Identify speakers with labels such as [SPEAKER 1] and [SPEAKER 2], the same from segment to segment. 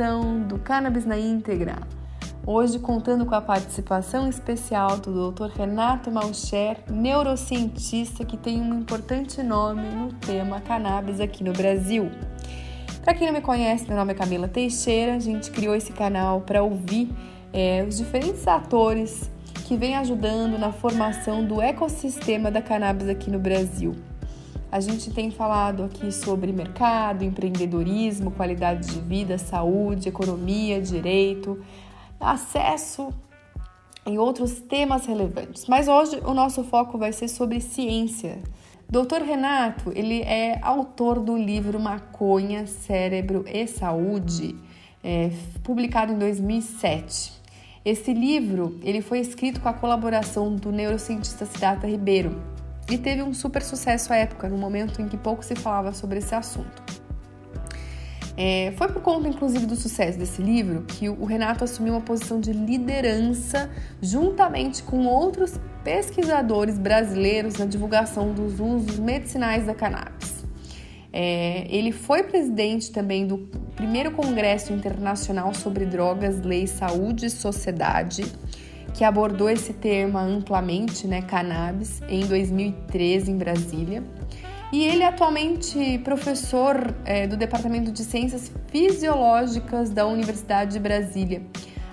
[SPEAKER 1] edição do Cannabis na Íntegra. Hoje contando com a participação especial do Dr. Renato Malcher, neurocientista que tem um importante nome no tema cannabis aqui no Brasil. Para quem não me conhece, meu nome é Camila Teixeira. A gente criou esse canal para ouvir é, os diferentes atores que vêm ajudando na formação do ecossistema da cannabis aqui no Brasil. A gente tem falado aqui sobre mercado, empreendedorismo, qualidade de vida, saúde, economia, direito, acesso e outros temas relevantes. Mas hoje o nosso foco vai ser sobre ciência. Doutor Renato, ele é autor do livro Maconha, Cérebro e Saúde, é, publicado em 2007. Esse livro ele foi escrito com a colaboração do neurocientista Siddhartha Ribeiro, e teve um super sucesso à época, no momento em que pouco se falava sobre esse assunto. É, foi por conta, inclusive, do sucesso desse livro que o Renato assumiu uma posição de liderança juntamente com outros pesquisadores brasileiros na divulgação dos usos medicinais da cannabis. É, ele foi presidente também do primeiro Congresso Internacional sobre Drogas, Lei, Saúde e Sociedade, que abordou esse tema amplamente, né, cannabis, em 2013 em Brasília. E ele é atualmente professor é, do Departamento de Ciências Fisiológicas da Universidade de Brasília,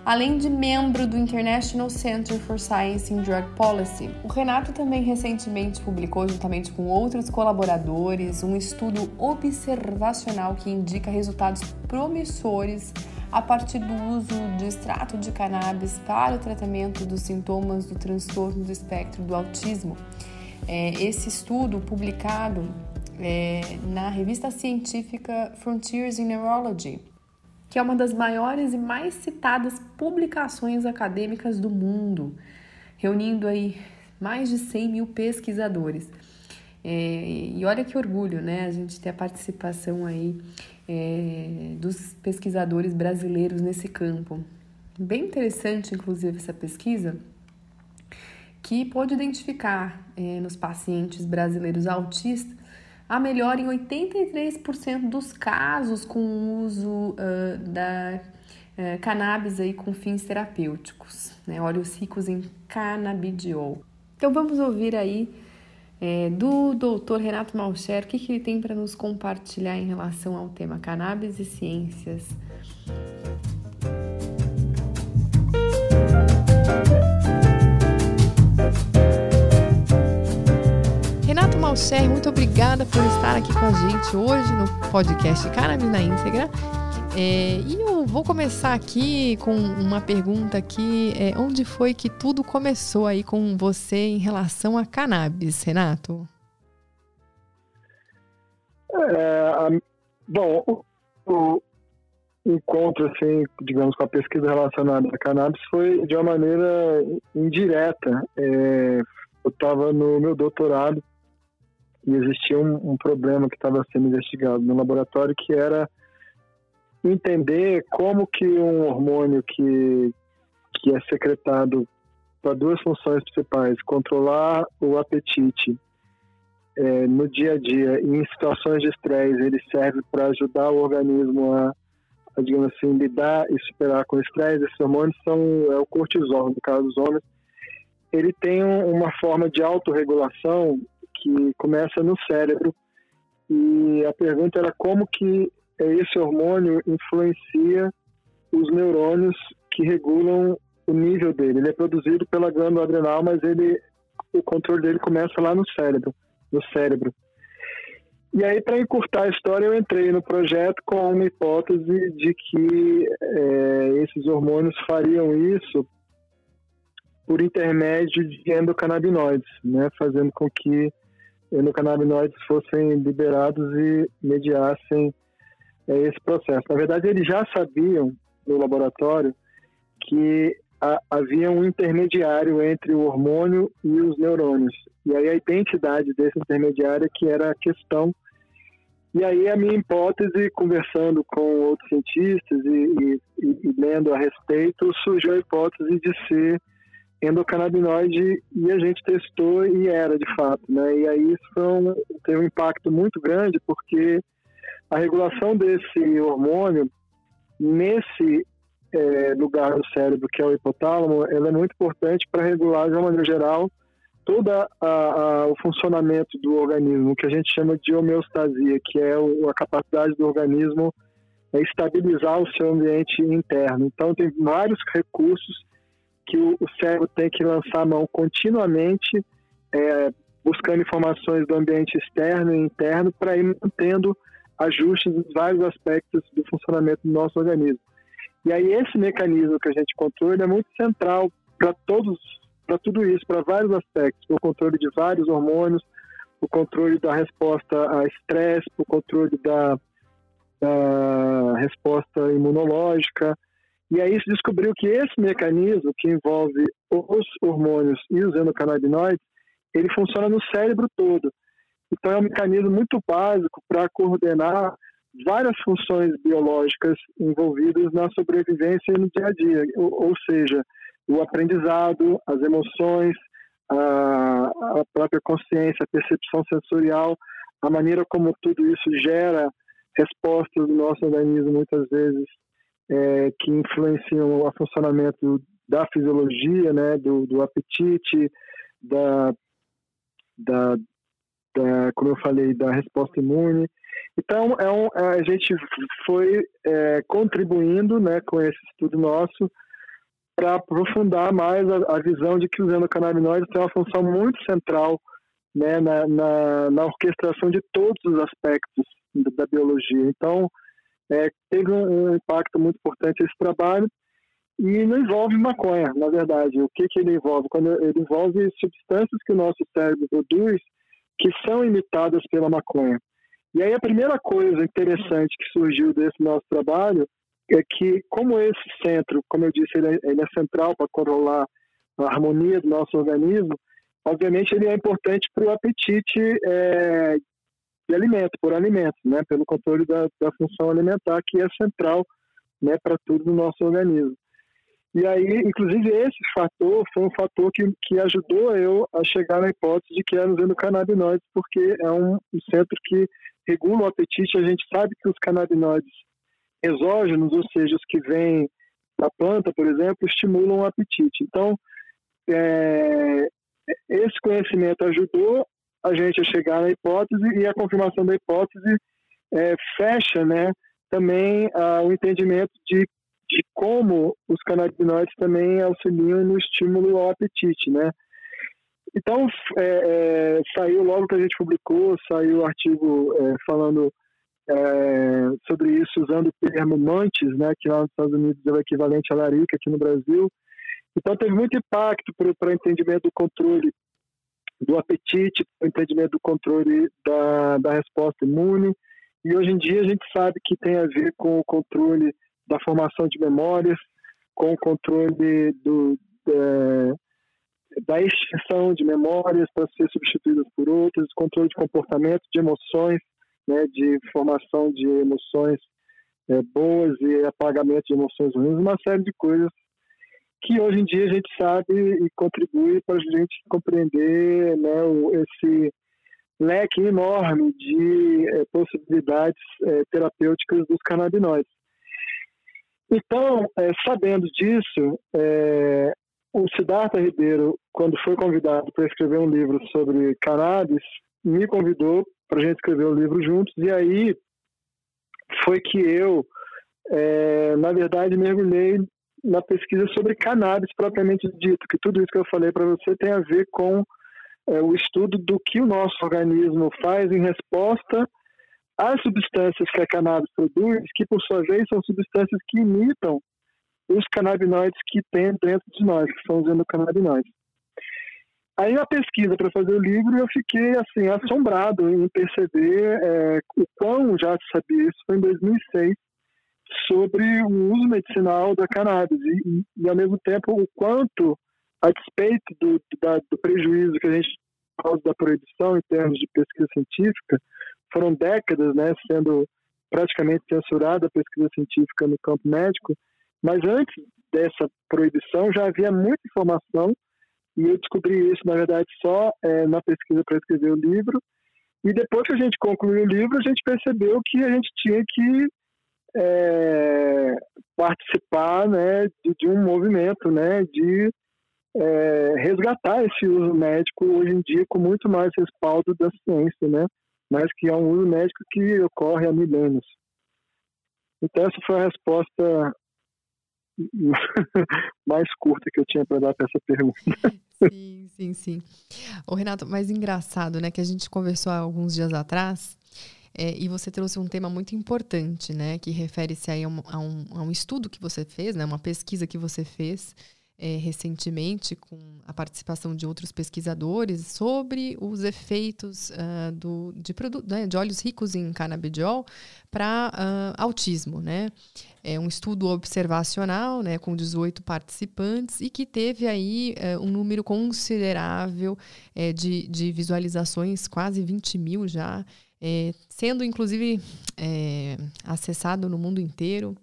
[SPEAKER 1] além de membro do International Center for Science in Drug Policy. O Renato também recentemente publicou, juntamente com outros colaboradores, um estudo observacional que indica resultados promissores a partir do uso de extrato de cannabis para o tratamento dos sintomas do transtorno do espectro do autismo. É, esse estudo, publicado é, na revista científica Frontiers in Neurology, que é uma das maiores e mais citadas publicações acadêmicas do mundo, reunindo aí mais de 100 mil pesquisadores. É, e olha que orgulho, né? A gente ter a participação aí é, dos pesquisadores brasileiros nesse campo. Bem interessante, inclusive, essa pesquisa, que pôde identificar é, nos pacientes brasileiros autistas a melhora em 83% dos casos com o uso uh, da uh, cannabis aí com fins terapêuticos, né? óleos ricos em canabidiol. Então vamos ouvir aí é, do doutor Renato Malcher, o que, que ele tem para nos compartilhar em relação ao tema cannabis e ciências. Renato Malcher, muito obrigada por estar aqui com a gente hoje no podcast Cannabis na Íntegra. É, e eu vou começar aqui com uma pergunta aqui. É, onde foi que tudo começou aí com você em relação a cannabis, Renato?
[SPEAKER 2] É, bom, o, o, encontro, assim, digamos, com a pesquisa relacionada a cannabis foi de uma maneira indireta. É, eu estava no meu doutorado e existia um, um problema que estava sendo investigado no laboratório que era entender como que um hormônio que, que é secretado para duas funções principais, controlar o apetite é, no dia a dia em situações de estresse, ele serve para ajudar o organismo a, a, digamos assim, lidar e superar com o estresse. Esses hormônios são é o cortisol, no caso dos homens. Ele tem uma forma de autorregulação que começa no cérebro e a pergunta era como que esse hormônio influencia os neurônios que regulam o nível dele. Ele é produzido pela glândula adrenal, mas ele, o controle dele começa lá no cérebro, no cérebro. E aí, para encurtar a história, eu entrei no projeto com uma hipótese de que é, esses hormônios fariam isso por intermédio de endocannabinoides, né, fazendo com que endocannabinoides fossem liberados e mediassem é, esse processo. Na verdade, eles já sabiam no laboratório que a, havia um intermediário entre o hormônio e os neurônios. E aí a identidade desse intermediário que era a questão. E aí a minha hipótese, conversando com outros cientistas e, e, e lendo a respeito, surgiu a hipótese de ser endocannabinoide e a gente testou e era de fato, né? E aí isso foi um, teve um impacto muito grande porque a regulação desse hormônio nesse é, lugar do cérebro, que é o hipotálamo, ela é muito importante para regular, de uma maneira geral, todo o funcionamento do organismo, que a gente chama de homeostasia, que é o, a capacidade do organismo é estabilizar o seu ambiente interno. Então, tem vários recursos que o, o cérebro tem que lançar a mão continuamente, é, buscando informações do ambiente externo e interno para ir mantendo ajustes em vários aspectos do funcionamento do nosso organismo. E aí esse mecanismo que a gente controla é muito central para todos, para tudo isso, para vários aspectos, o controle de vários hormônios, o controle da resposta a estresse, o controle da, da resposta imunológica. E aí se descobriu que esse mecanismo que envolve os hormônios e os endocannabinoides, ele funciona no cérebro todo. Então é um mecanismo muito básico para coordenar várias funções biológicas envolvidas na sobrevivência e no dia a dia, ou, ou seja, o aprendizado, as emoções, a, a, própria consciência, a percepção sensorial, a maneira como tudo isso gera respostas do nosso organismo, muitas vezes, é, que influenciam o funcionamento da fisiologia, né, do, do apetite, da, da, da, como eu falei, da resposta imune. Então, é um, é, a gente foi é, contribuindo né, com esse estudo nosso para aprofundar mais a, a, visão de que os endocannabinoides têm uma função muito central né, na, na, na orquestração de todos os aspectos da, da biologia. Então, é, teve um, um, impacto muito importante esse trabalho e não envolve maconha, na verdade. O que, que ele envolve? Quando ele envolve substâncias que o nosso cérebro produz que são imitadas pela maconha. E aí a primeira coisa interessante que surgiu desse nosso trabalho é que, como esse centro, como eu disse, ele é, ele é central para controlar a harmonia do nosso organismo, obviamente ele é importante para o apetite é, de alimento, por alimentos, né, pelo controle da, da função alimentar, que é central né, para tudo no nosso organismo. E aí, inclusive, esse fator foi um fator que, que ajudou eu a chegar na hipótese de que eram os endocannabinoides, porque é um, um centro que regula o apetite. A gente sabe que os canabinoides exógenos, ou seja, os que vêm da planta, por exemplo, estimulam o apetite. Então, é, esse conhecimento ajudou a gente a chegar na hipótese e a confirmação da hipótese é, fecha né, também ah, o entendimento de de como os canabinoides também auxiliam no estímulo ao apetite, né? Então, é, é, saiu logo que a gente publicou, saiu o artigo é, falando é, sobre isso, usando o termo mantis, né, que lá nos Estados Unidos é o equivalente à larica aqui no Brasil. Então, teve muito impacto para o entendimento do controle do apetite, para o entendimento do controle da, da resposta imune. E hoje em dia a gente sabe que tem a ver com o controle da formação de memórias, com o controle do, é, da extinção de memórias para ser substituídas por outras, controle de comportamento, de emoções, né, de formação de emoções é, boas e apagamento de emoções ruins, uma série de coisas que hoje em dia a gente sabe e contribui para a gente compreender né, esse leque enorme de é, possibilidades é, terapêuticas dos canabinoides. Então, é, sabendo disso, é, o Siddhartha Ribeiro, quando foi convidado para escrever um livro sobre cannabis, me convidou para a gente escrever o um livro juntos, e aí foi que eu, é, na verdade, mergulhei na pesquisa sobre cannabis propriamente dito, que tudo isso que eu falei para você tem a ver com é, o estudo do que o nosso organismo faz em resposta as substâncias que a cannabis produz, que por sua vez são substâncias que imitam os canabinoides que tem dentro de nós, que são os endocannabinoides. Aí na pesquisa para fazer o livro eu fiquei assim assombrado em perceber é, o quão já se sabia isso foi em 2006 sobre o uso medicinal da cannabis e, e ao mesmo tempo o quanto a despeito do, da, do prejuízo que a gente causa da proibição em termos de pesquisa científica foram décadas né, sendo praticamente censurada a pesquisa científica no campo médico, mas antes dessa proibição já havia muita informação e eu descobri isso, na verdade, só é, na pesquisa para escrever o livro. E depois que a gente concluiu o livro, a gente percebeu que a gente tinha que é, participar né, de, de, um movimento né, de é, resgatar esse uso médico hoje em dia com muito mais respaldo da ciência, né? Mas que é um uso médico que ocorre há milênios. Então essa foi a resposta mais curta que eu tinha para dar para essa pergunta.
[SPEAKER 1] Sim, sim, sim. O Renato, mais engraçado, né, que a gente conversou há alguns dias atrás, é, e você trouxe um tema muito importante, né, que refere-se aí a um, a, um, a um, estudo que você fez, né, uma pesquisa que você fez é, recentemente com a participação de outros pesquisadores sobre os efeitos uh, do, de, né, de óleos ricos em canabidiol para uh, autismo, né? É um estudo observacional, né, com 18 participantes e que teve aí uh, um número considerável uh, de, de visualizações, quase 20 mil já, é, sendo inclusive acessado no mundo inteiro.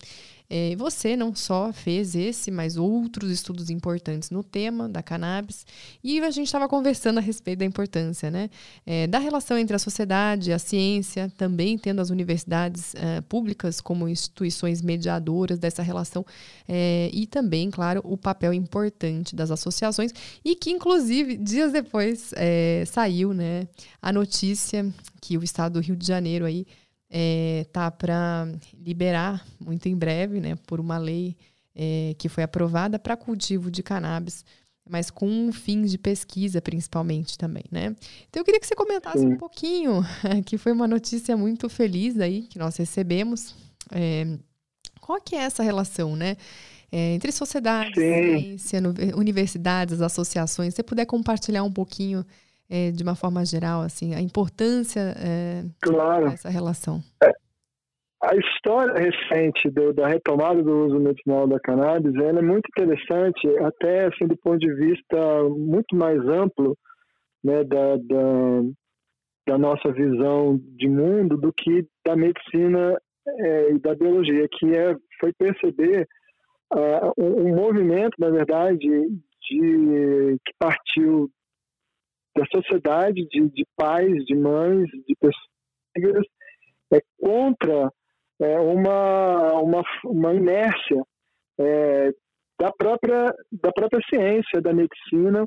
[SPEAKER 1] É, você não só fez esse, mas outros estudos importantes no tema da cannabis. E a gente estava conversando a respeito da importância né, é, da relação entre a sociedade a ciência, também tendo as universidades é, públicas como instituições mediadoras dessa relação, é, e também, claro, o papel importante das associações, e que, inclusive, dias depois é, saiu né, a notícia que o estado do Rio de Janeiro aí é, tá para liberar muito em breve, né, por uma lei é, que foi aprovada para cultivo de cannabis, mas com fins de pesquisa principalmente também, né? Então eu queria que você comentasse Sim. um pouquinho, que foi uma notícia muito feliz aí que nós recebemos. É, qual que é essa relação, né? É, entre sociedade, ciência, universidades, associações. Se você puder compartilhar um pouquinho é, de uma forma geral, assim, a importância é,
[SPEAKER 2] claro.
[SPEAKER 1] dessa relação?
[SPEAKER 2] É. A história recente do, da retomada do uso medicinal da cannabis ela é muito interessante, até assim, do ponto de vista muito mais amplo né, da, da, da nossa visão de mundo do que da medicina é, e da biologia, que é, foi perceber uh, um, um, movimento, na verdade, de, que partiu da sociedade, de, de pais, de mães, de pessoas, é contra é, uma, uma, uma inércia é, da, própria, da própria ciência, da medicina,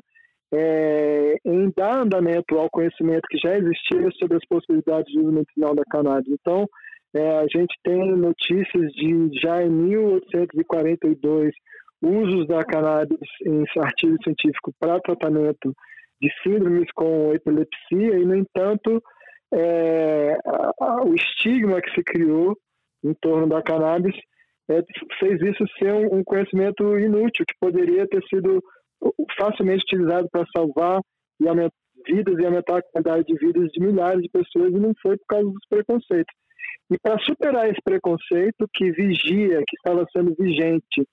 [SPEAKER 2] é, em dar andamento ao conhecimento que já existia sobre as possibilidades de uso medicinal da cannabis. Então, é, a gente tem notícias de já em 1842 usos da cannabis em artigo científico para tratamento de síndromes com epilepsia e, no entanto, é, o estigma que se criou em torno da cannabis é, fez isso ser um, um, conhecimento inútil, que poderia ter sido facilmente utilizado para salvar e aumentar vidas e aumentar a qualidade de vidas de milhares de pessoas e não foi por causa dos preconceitos. E para superar esse preconceito que vigia, que estava sendo vigente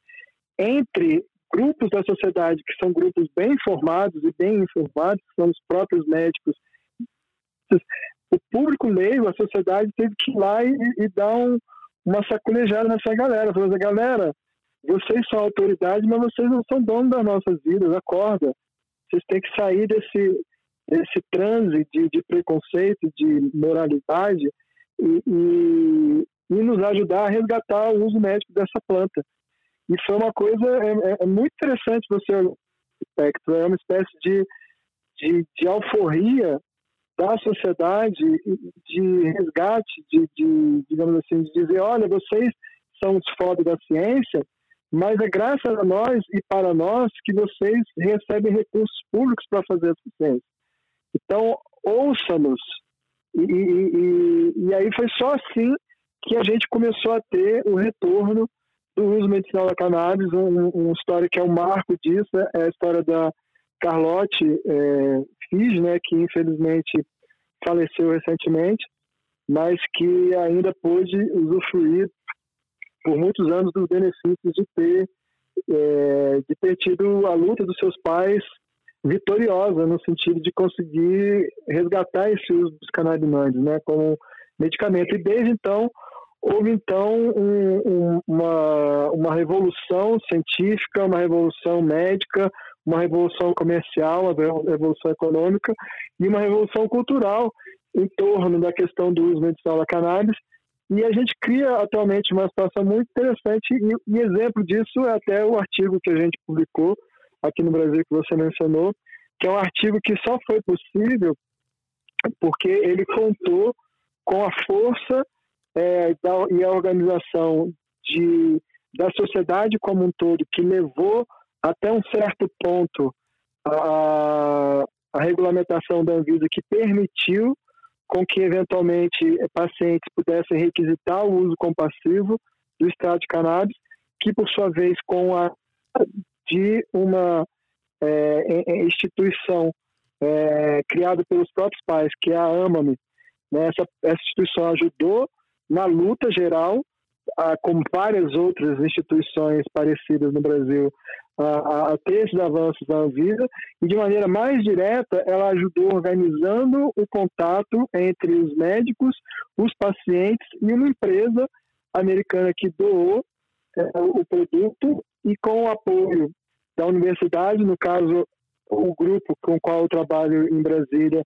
[SPEAKER 2] entre grupos da sociedade que são grupos bem informados e bem informados, são os próprios médicos. O público leigo, a sociedade teve que ir lá e, e dar um, uma sacolejada nessa galera. Falando assim, galera, vocês são autoridade, mas vocês não são donos das nossas vidas, acorda. Vocês têm que sair desse, desse transe de, de preconceito, de moralidade e, e, e nos ajudar a resgatar o uso médico dessa planta. E foi uma coisa é, é, é muito interessante você espectro, é uma espécie de, de, de alforria da sociedade, de resgate, de, de, digamos assim, de dizer, olha, vocês são os foda da ciência, mas é graças a nós e para nós que vocês recebem recursos públicos para fazer essa ciência. Então, ouça-nos. E, e, e, e aí foi só assim que a gente começou a ter o retorno do uso medicinal da cannabis. Um, uma história que é um marco disso é a história da Carlotte é, Fiz, né, que infelizmente faleceu recentemente, mas que ainda pôde usufruir por muitos anos dos benefícios de ter, é, de ter tido a luta dos seus pais vitoriosa no sentido de conseguir resgatar esse uso dos canabinoides, né, como medicamento. E desde então houve então um, um, uma, uma revolução científica, uma revolução médica, uma revolução comercial, uma revolução econômica e uma revolução cultural em torno da questão do uso medicinal da cannabis, E a gente cria atualmente uma situação muito interessante, e, e exemplo disso é até o artigo que a gente publicou aqui no Brasil, que você mencionou, que é um artigo que só foi possível porque ele contou com a força é, da, e a organização de, da sociedade como um todo, que levou até um certo ponto a, a regulamentação da Anvisa, que permitiu com que eventualmente pacientes pudessem requisitar o uso compassivo do extrato de cannabis, que por sua vez com a de uma é, instituição é, criada pelos próprios pais, que é a AMAME. Né? Essa, essa instituição ajudou na luta geral, a, como várias outras instituições parecidas no Brasil, a, a, ter esses avanços da Anvisa, e de maneira mais direta, ela ajudou organizando o contato entre os médicos, os pacientes e uma empresa americana que doou é, o produto e com o apoio da universidade, no caso, o grupo com o qual eu trabalho em Brasília,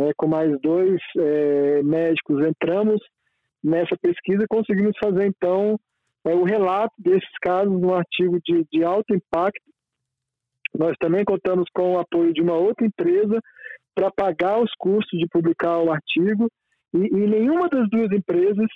[SPEAKER 2] é, com mais dois é, médicos, entramos nessa pesquisa conseguimos fazer, então, é, o relato desses casos num artigo de, de alto impacto. Nós também contamos com o apoio de uma outra empresa para pagar os custos de publicar o artigo e, e nenhuma das duas empresas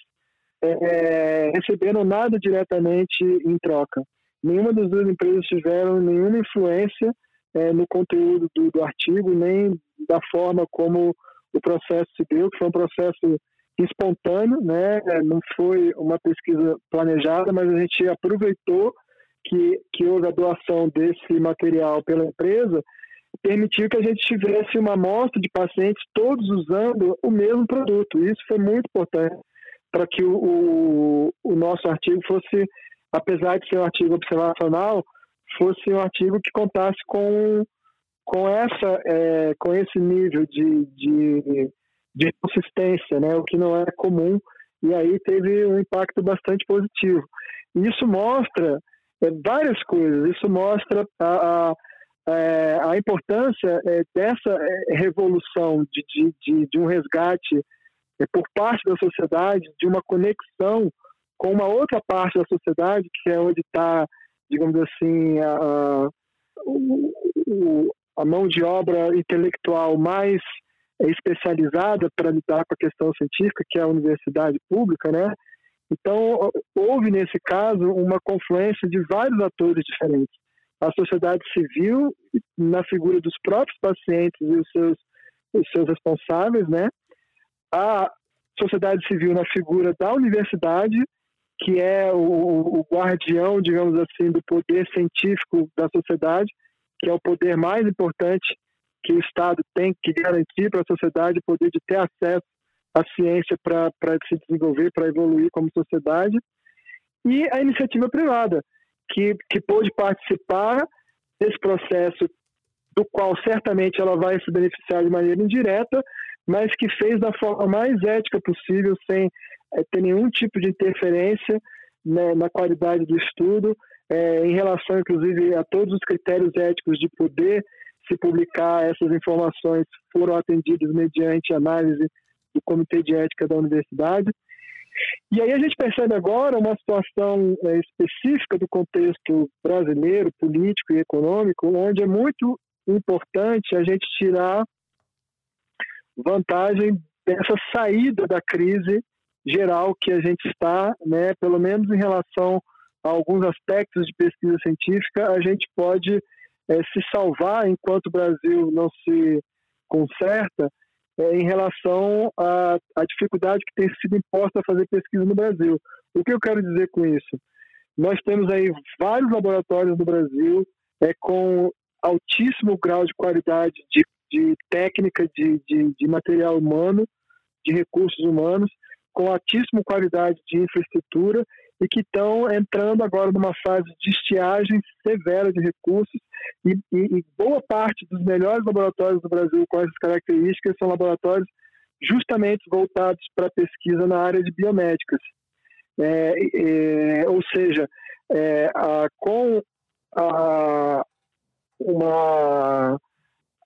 [SPEAKER 2] é, receberam nada diretamente em troca. Nenhuma das duas empresas tiveram nenhuma influência é, no conteúdo do, do, artigo, nem da forma como o processo se deu, que foi um processo espontâneo, né? não foi uma pesquisa planejada, mas a gente aproveitou que, que houve a doação desse material pela empresa, permitiu que a gente tivesse uma amostra de pacientes todos usando o mesmo produto. Isso foi muito importante para que o, o, o nosso artigo fosse, apesar de ser um artigo observacional, fosse um artigo que contasse com, com, essa, é, com esse nível de, de, de consistência, né? o que não é comum, e aí teve um impacto bastante positivo. isso mostra é, várias coisas, isso mostra a, a, é, a importância é, dessa é, revolução de, de, de, de um resgate é, por parte da sociedade, de uma conexão com uma outra parte da sociedade, que é onde está, digamos assim, a, a, a, mão de obra intelectual mais especializada para lidar com a questão científica, que é a universidade pública, né? Então, houve nesse caso uma confluência de vários atores diferentes. A sociedade civil, na figura dos próprios pacientes e os seus, os seus responsáveis, né? a sociedade civil na figura da universidade, que é o, o guardião, digamos assim, do poder científico da sociedade, que é o poder mais importante que o Estado tem que garantir para a sociedade, o poder de ter acesso à ciência para se desenvolver, para evoluir como sociedade, e a iniciativa privada, que, que pôde participar desse processo, do qual certamente ela vai se beneficiar de maneira indireta, mas que fez da forma mais ética possível, sem é, ter nenhum tipo de interferência né, na qualidade do estudo, é, em relação, inclusive, a todos os critérios éticos de poder se publicar essas informações foram atendidos mediante análise do Comitê de Ética da Universidade. E aí a gente percebe agora uma situação é, específica do contexto brasileiro, político e econômico, onde é muito importante a gente tirar vantagem dessa saída da crise geral que a gente está, né, pelo menos em relação a alguns aspectos de pesquisa científica, a gente pode é, se salvar enquanto o Brasil não se conserta é, em relação à, dificuldade que tem sido imposta a fazer pesquisa no Brasil. O que eu quero dizer com isso? Nós temos aí vários laboratórios no Brasil é, com altíssimo grau de qualidade de de técnica de, de, de material humano, de recursos humanos, com altíssima qualidade de infraestrutura e que estão entrando agora numa fase de estiagem severa de recursos e, e, e, boa parte dos melhores laboratórios do Brasil com essas características são laboratórios justamente voltados para pesquisa na área de biomédicas. É, é, ou seja, é, a, com a, uma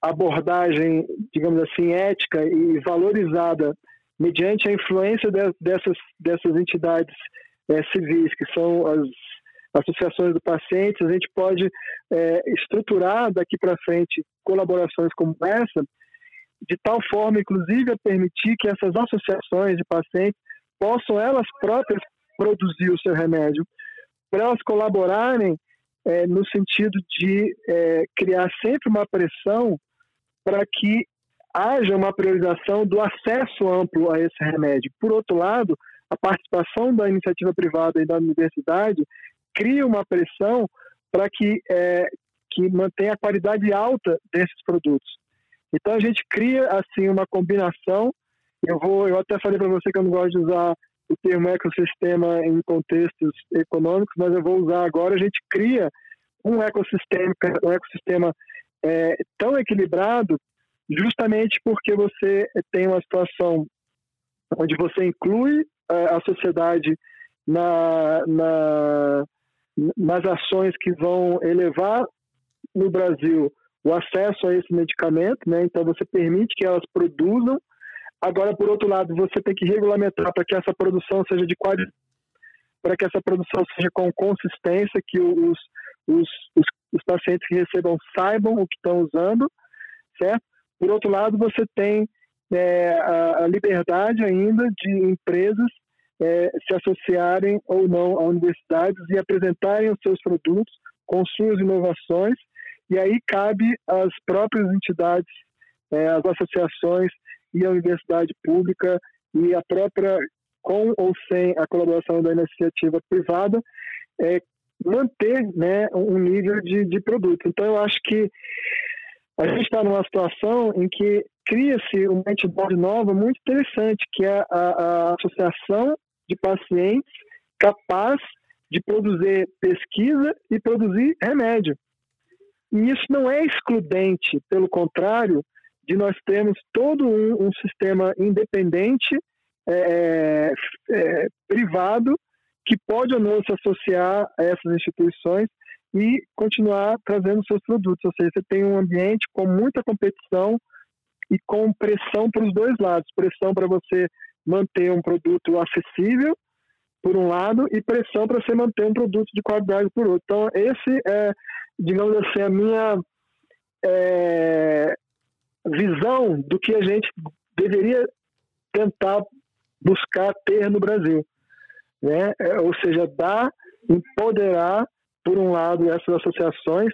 [SPEAKER 2] abordagem, digamos assim, ética e valorizada mediante a influência de, dessas, dessas entidades é, civis, que são as associações do paciente, a gente pode é, estruturar daqui para frente colaborações como essa, de tal forma, inclusive, a permitir que essas associações de pacientes possam elas próprias produzir o seu remédio, para elas colaborarem é, no sentido de é, criar sempre uma pressão para que haja uma priorização do acesso amplo a esse remédio. Por outro lado, a participação da iniciativa privada e da universidade cria uma pressão para que, é, que mantenha a qualidade alta desses produtos. Então a gente cria assim uma combinação. Eu vou, eu até falei para você que eu não gosto de usar o termo ecossistema em contextos econômicos, mas eu vou usar agora. A gente cria um ecossistema, um ecossistema é, tão equilibrado, justamente porque você tem uma situação onde você inclui a sociedade na, na, nas ações que vão elevar no Brasil o acesso a esse medicamento, né? Então você permite que elas produzam. Agora, por outro lado, você tem que regulamentar para que essa produção seja de qualidade, para que essa produção seja com consistência, que os, os, os, os pacientes que recebam saibam o que estão usando, certo? Por outro lado, você tem é, a, a, liberdade ainda de empresas é, se associarem ou não a universidades e apresentarem os seus produtos com suas inovações, e aí cabe às próprias entidades, é, às associações e a universidade pública e a própria, com ou sem a colaboração da iniciativa privada, é, manter né, um nível de, de produto. Então, eu acho que a gente está numa situação em que cria-se uma entidade nova muito interessante, que é a, a associação de pacientes capaz de produzir pesquisa e produzir remédio. E isso não é excludente, pelo contrário, de nós termos todo um, um sistema independente, é, é, é privado, que pode ou não se associar a essas instituições e continuar trazendo seus produtos. Ou seja, você tem um ambiente com muita competição e com pressão para os dois lados pressão para você manter um produto acessível, por um lado, e pressão para você manter um produto de qualidade por outro. Então, esse é, digamos assim, a minha é, visão do que a gente deveria tentar buscar ter no Brasil né? É, ou seja, dar, empoderar, por um lado, essas associações,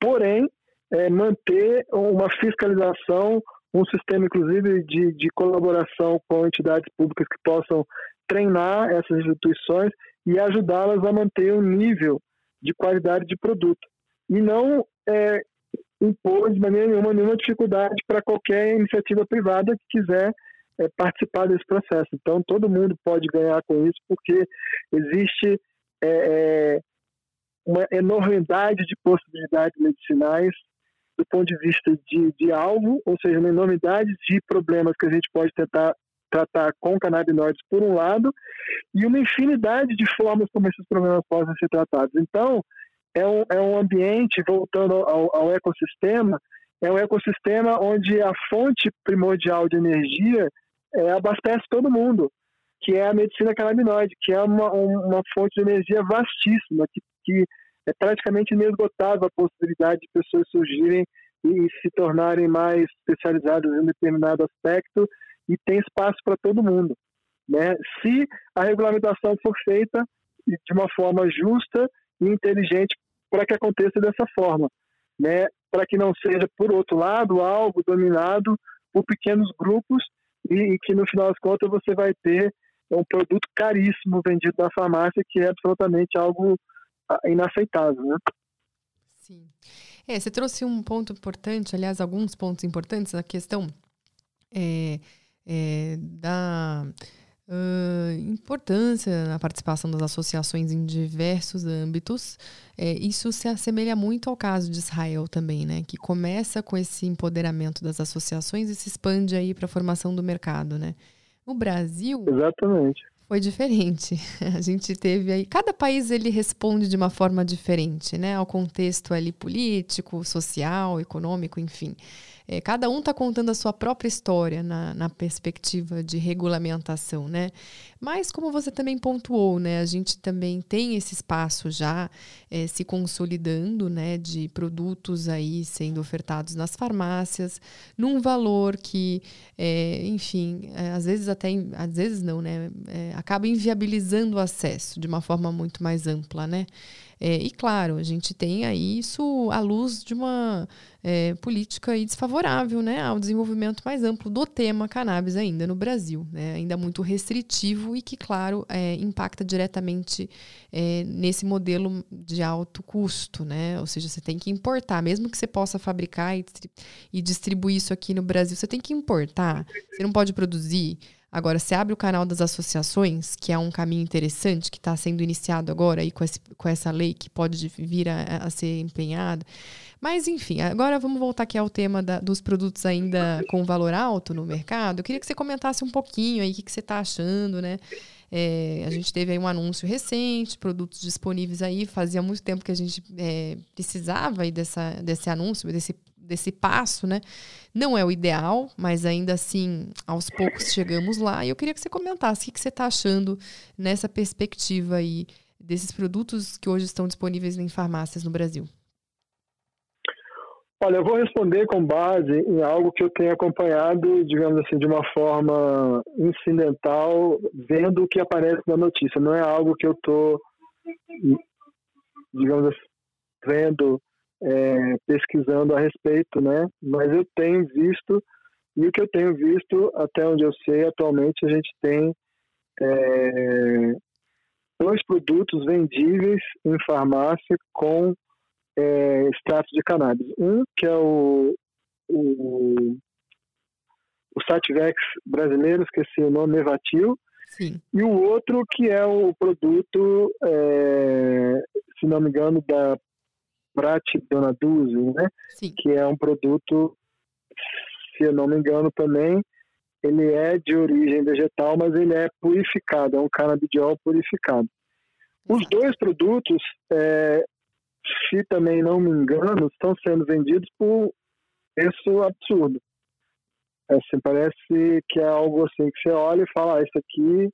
[SPEAKER 2] porém, é, manter uma fiscalização, um sistema, inclusive, de, de colaboração com entidades públicas que possam treinar essas instituições e ajudá-las a manter um nível de qualidade de produto. E não é, impor de maneira nenhuma nenhuma dificuldade para qualquer iniciativa privada que quiser é, participar desse processo. Então, todo mundo pode ganhar com isso, porque existe é, é, uma enormidade de possibilidades medicinais do ponto de vista de, de alvo, ou seja, uma enormidade de problemas que a gente pode tentar tratar com canabinoides por um lado, e uma infinidade de formas como esses problemas podem ser tratados. Então, é um, é um ambiente, voltando ao, ao ecossistema, é um ecossistema onde a fonte primordial de energia é, abastece todo mundo, que é a medicina canabinoide, que é uma, uma fonte de energia vastíssima, que, que é praticamente inesgotável a possibilidade de pessoas surgirem e, se tornarem mais especializadas em determinado aspecto e tem espaço para todo mundo. Né? Se a regulamentação for feita de uma forma justa e inteligente para que aconteça dessa forma, né? para que não seja, por outro lado, algo dominado por pequenos grupos e, e que no final das contas você vai ter um produto caríssimo vendido na farmácia que é absolutamente algo inaceitável, né?
[SPEAKER 1] Sim. É, você trouxe um ponto importante, aliás, alguns pontos importantes na questão é, é, da Uh, importância na participação das associações em diversos âmbitos. É, isso se assemelha muito ao caso de Israel também, né? Que começa com esse empoderamento das associações e se expande aí para a formação do mercado, né? O Brasil
[SPEAKER 2] Exatamente.
[SPEAKER 1] Foi diferente. A gente teve aí, cada país ele responde de uma forma diferente, né, ao contexto ali político, social, econômico, enfim. É, cada um está contando a sua própria história na, na, perspectiva de regulamentação, né? Mas como você também pontuou, né, a gente também tem esse espaço já é, se consolidando, né, de produtos aí sendo ofertados nas farmácias num valor que, é, enfim, é, às vezes até, às vezes não, né, é, acaba inviabilizando o acesso de uma forma muito mais ampla, né? É, e claro, a gente tem aí isso à luz de uma é, política desfavorável né, ao desenvolvimento mais amplo do tema cannabis ainda no Brasil, né, ainda muito restritivo e que, claro, é, impacta diretamente é, nesse modelo de alto custo, né? Ou seja, você tem que importar, mesmo que você possa fabricar e, e distribuir isso aqui no Brasil, você tem que importar, você não pode produzir. Agora, você abre o canal das associações, que é um caminho interessante, que está sendo iniciado agora aí com, esse, com essa lei que pode vir a, a ser empenhada. Mas, enfim, agora vamos voltar aqui ao tema da, dos produtos ainda com valor alto no mercado. Eu queria que você comentasse um pouquinho aí o que, que você está achando, né? É, a gente teve aí um anúncio recente, produtos disponíveis aí. Fazia muito tempo que a gente é, precisava aí dessa, desse anúncio, desse desse passo, né? Não é o ideal, mas ainda assim, aos poucos chegamos lá. E eu queria que você comentasse o que você está achando nessa perspectiva aí desses produtos que hoje estão disponíveis em farmácias no Brasil.
[SPEAKER 2] Olha, eu vou responder com base em algo que eu tenho acompanhado, digamos assim, de uma forma incidental, vendo o que aparece na notícia. Não é algo que eu estou, digamos assim, vendo é, pesquisando a respeito, né? Mas eu tenho visto, e o que eu tenho visto, até onde eu sei, atualmente a gente tem é, dois produtos vendíveis em farmácia com é, extrato de cannabis. Um que é o, o, o Sativex brasileiro, esqueci o nome, Evatil,
[SPEAKER 1] Sim.
[SPEAKER 2] e o outro que é o produto, é, se não me engano, da Pratidonaduse, né?
[SPEAKER 1] Sim.
[SPEAKER 2] Que é um produto, se eu não me engano também, ele é de origem vegetal, mas ele é purificado, é um canabidiol purificado. Os dois produtos, é, se também não me engano, estão sendo vendidos por preço absurdo. Assim, parece que é algo assim que você olha e fala, ah, isso aqui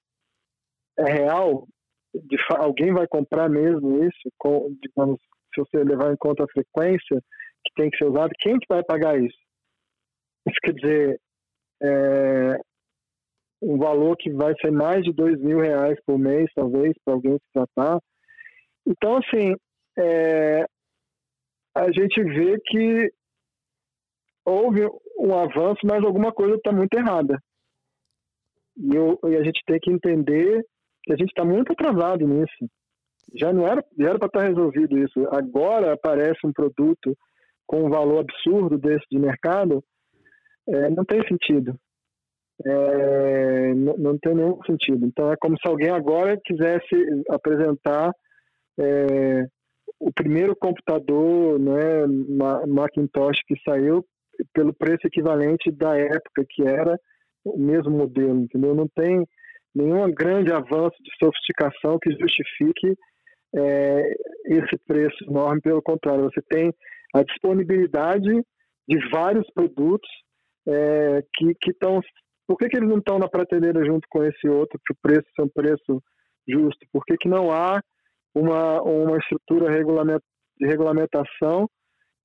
[SPEAKER 2] é real? De, alguém vai comprar mesmo isso? Com, digamos, se você levar em conta a frequência que tem que ser usado, quem que vai pagar isso? Isso quer dizer, é, um valor que vai ser mais de dois mil reais por mês, talvez, para alguém se tratar. Então, assim, é, a gente vê que houve um avanço, mas alguma coisa está muito errada. E, eu, e, a gente tem que entender que a gente está muito atrasado nisso já não era, já era para estar tá resolvido isso. Agora aparece um produto com um valor absurdo desse de mercado, é, não tem sentido. É, não, não, tem nenhum sentido. Então é como se alguém agora quisesse apresentar é, o primeiro computador, né, Macintosh que saiu pelo preço equivalente da época que era o mesmo modelo, entendeu? Não tem nenhum grande avanço de sofisticação que justifique é, esse preço enorme, pelo contrário, você tem a disponibilidade de vários produtos é, que estão. Por que, que eles não estão na prateleira junto com esse outro, que o preço é um preço justo? Por que, que não há uma, uma estrutura de regulamentação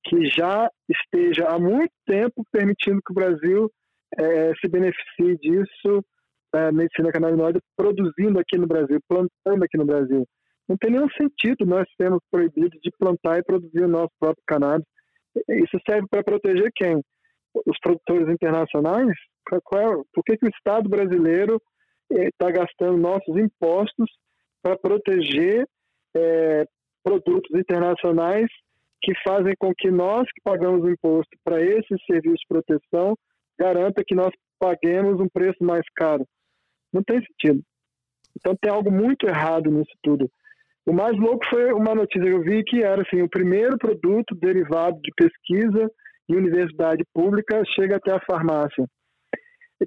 [SPEAKER 2] que já esteja há muito tempo permitindo que o Brasil é, se beneficie disso, a medicina canabinoide, produzindo aqui no Brasil, plantando aqui no Brasil? Não tem nenhum sentido nós sermos proibidos de plantar e produzir o nosso próprio cannabis. Isso serve para proteger quem? Os produtores internacionais? Por que, que o Estado brasileiro está eh, gastando nossos impostos para proteger é, produtos internacionais que fazem com que nós que pagamos imposto para esse serviço de proteção garanta que nós paguemos um preço mais caro? Não tem sentido. Então tem algo muito errado nisso tudo. O mais louco foi uma notícia que eu vi que era assim, o primeiro produto derivado de pesquisa em universidade pública chega até a farmácia.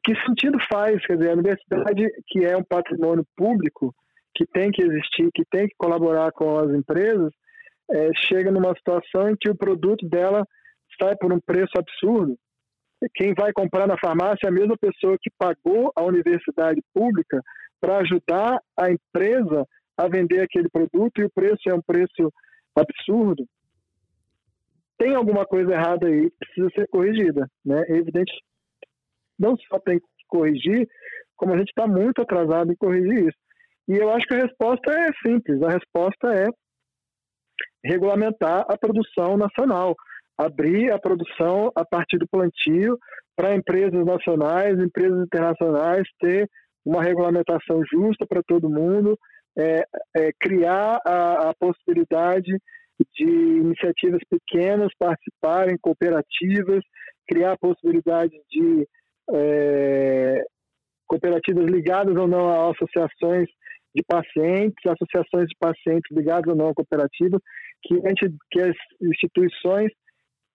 [SPEAKER 2] que sentido faz? Quer dizer, a universidade, que é um patrimônio público, que tem que existir, que tem que colaborar com as empresas, é, chega numa situação em que o produto dela sai por um preço absurdo. Quem vai comprar na farmácia é a mesma pessoa que pagou a universidade pública para ajudar a empresa a vender aquele produto e o preço é um preço absurdo. Tem alguma coisa errada aí que precisa ser corrigida, né? É evidente, não só tem que corrigir, como a gente está muito atrasado em corrigir isso. E eu acho que a resposta é simples. A resposta é regulamentar a produção nacional, abrir a produção a partir do plantio para empresas nacionais, empresas internacionais ter uma regulamentação justa para todo mundo, é, é, criar a, a, possibilidade de iniciativas pequenas participarem, cooperativas, criar a possibilidade de é, cooperativas ligadas ou não a associações de pacientes, associações de pacientes ligadas ou não a cooperativas, que, que as instituições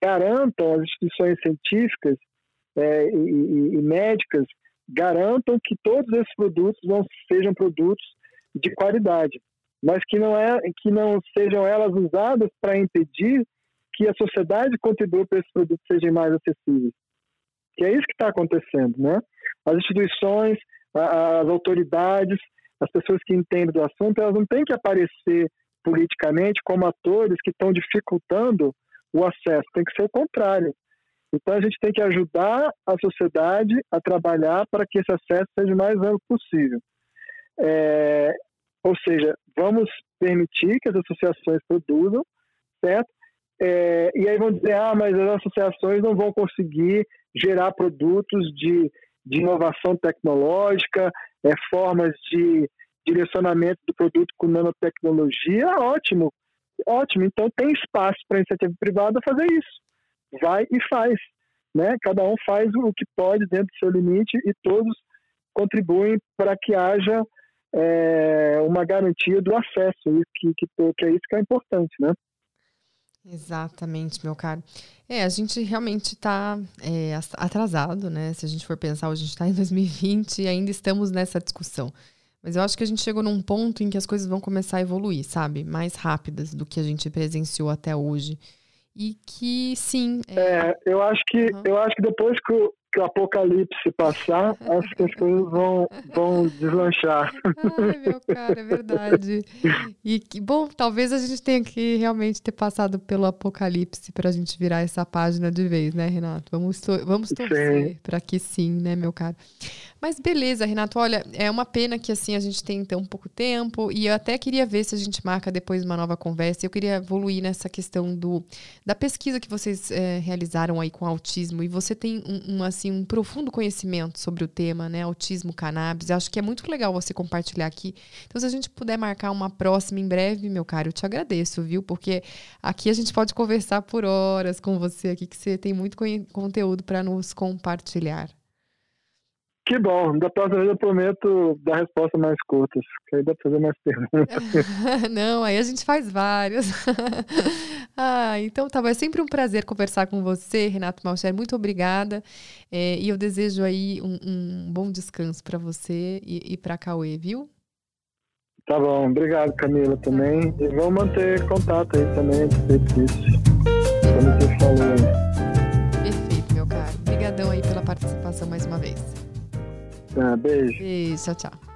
[SPEAKER 2] garantam, as instituições científicas é, e, e, médicas garantam que todos esses produtos não sejam produtos de qualidade, mas que não, é, que não sejam elas usadas para impedir que a sociedade contribua para esses produtos sejam mais acessíveis. Que é isso que está acontecendo, né? As instituições, as autoridades, as pessoas que entendem do assunto, elas não têm que aparecer politicamente como atores que estão dificultando o acesso, tem que ser o contrário. Então a gente tem que ajudar a sociedade a trabalhar para que esse acesso seja o mais amplo possível. É, ou seja, vamos permitir que as associações produzam, certo? É, e aí vão dizer, ah, mas as associações não vão conseguir gerar produtos de, de inovação tecnológica, é, formas de direcionamento do produto com nanotecnologia, ótimo, ótimo. Então tem espaço para a iniciativa privada fazer isso. Vai e faz. Né? Cada um faz o que pode dentro do seu limite e todos contribuem para que haja é, uma garantia do acesso, que, que, que é isso que é importante, né?
[SPEAKER 1] Exatamente, meu caro. É, a gente realmente está é, atrasado, né? Se a gente for pensar, a gente está em 2020 e ainda estamos nessa discussão. Mas eu acho que a gente chegou num ponto em que as coisas vão começar a evoluir, sabe? Mais rápidas do que a gente presenciou até hoje. E que sim.
[SPEAKER 2] É, é eu acho que uhum. eu acho que depois que o, que o apocalipse passar, acho que as coisas vão, vão deslanchar.
[SPEAKER 1] Ai, meu cara, é verdade. E que bom, talvez a gente tenha que realmente ter passado pelo apocalipse para a gente virar essa página de vez, né, Renato? Vamos, vamos torcer para que sim, né, meu cara? Mas beleza, Renato, olha, é uma pena que assim a gente tem tão pouco tempo e eu até queria ver se a gente marca depois uma nova conversa. Eu queria evoluir nessa questão do da pesquisa que vocês é, realizaram aí com autismo e você tem um, um, assim um profundo conhecimento sobre o tema, né, autismo, cannabis. Eu acho que é muito legal você compartilhar aqui. Então, se a gente puder marcar uma próxima em breve, meu caro, eu te agradeço, viu? Porque aqui a gente pode conversar por horas com você aqui que você tem muito conteúdo para nos compartilhar.
[SPEAKER 2] Que bom, da próxima vez eu prometo dar respostas mais curtas, que aí dá pra fazer mais perguntas.
[SPEAKER 1] Não, aí a gente faz várias. ah, então tá é sempre um prazer conversar com você, Renato Malcher, muito obrigada. É, e eu desejo aí um, um bom descanso para você e, e para Cauê, viu?
[SPEAKER 2] Tá bom, obrigado Camila também. E vamos manter contato aí também a respeito disso. Como você falou aí.
[SPEAKER 1] Perfeito, meu caro. Obrigadão aí pela participação mais uma vez.
[SPEAKER 2] Beijo.
[SPEAKER 1] Beijo, tchau, tchau.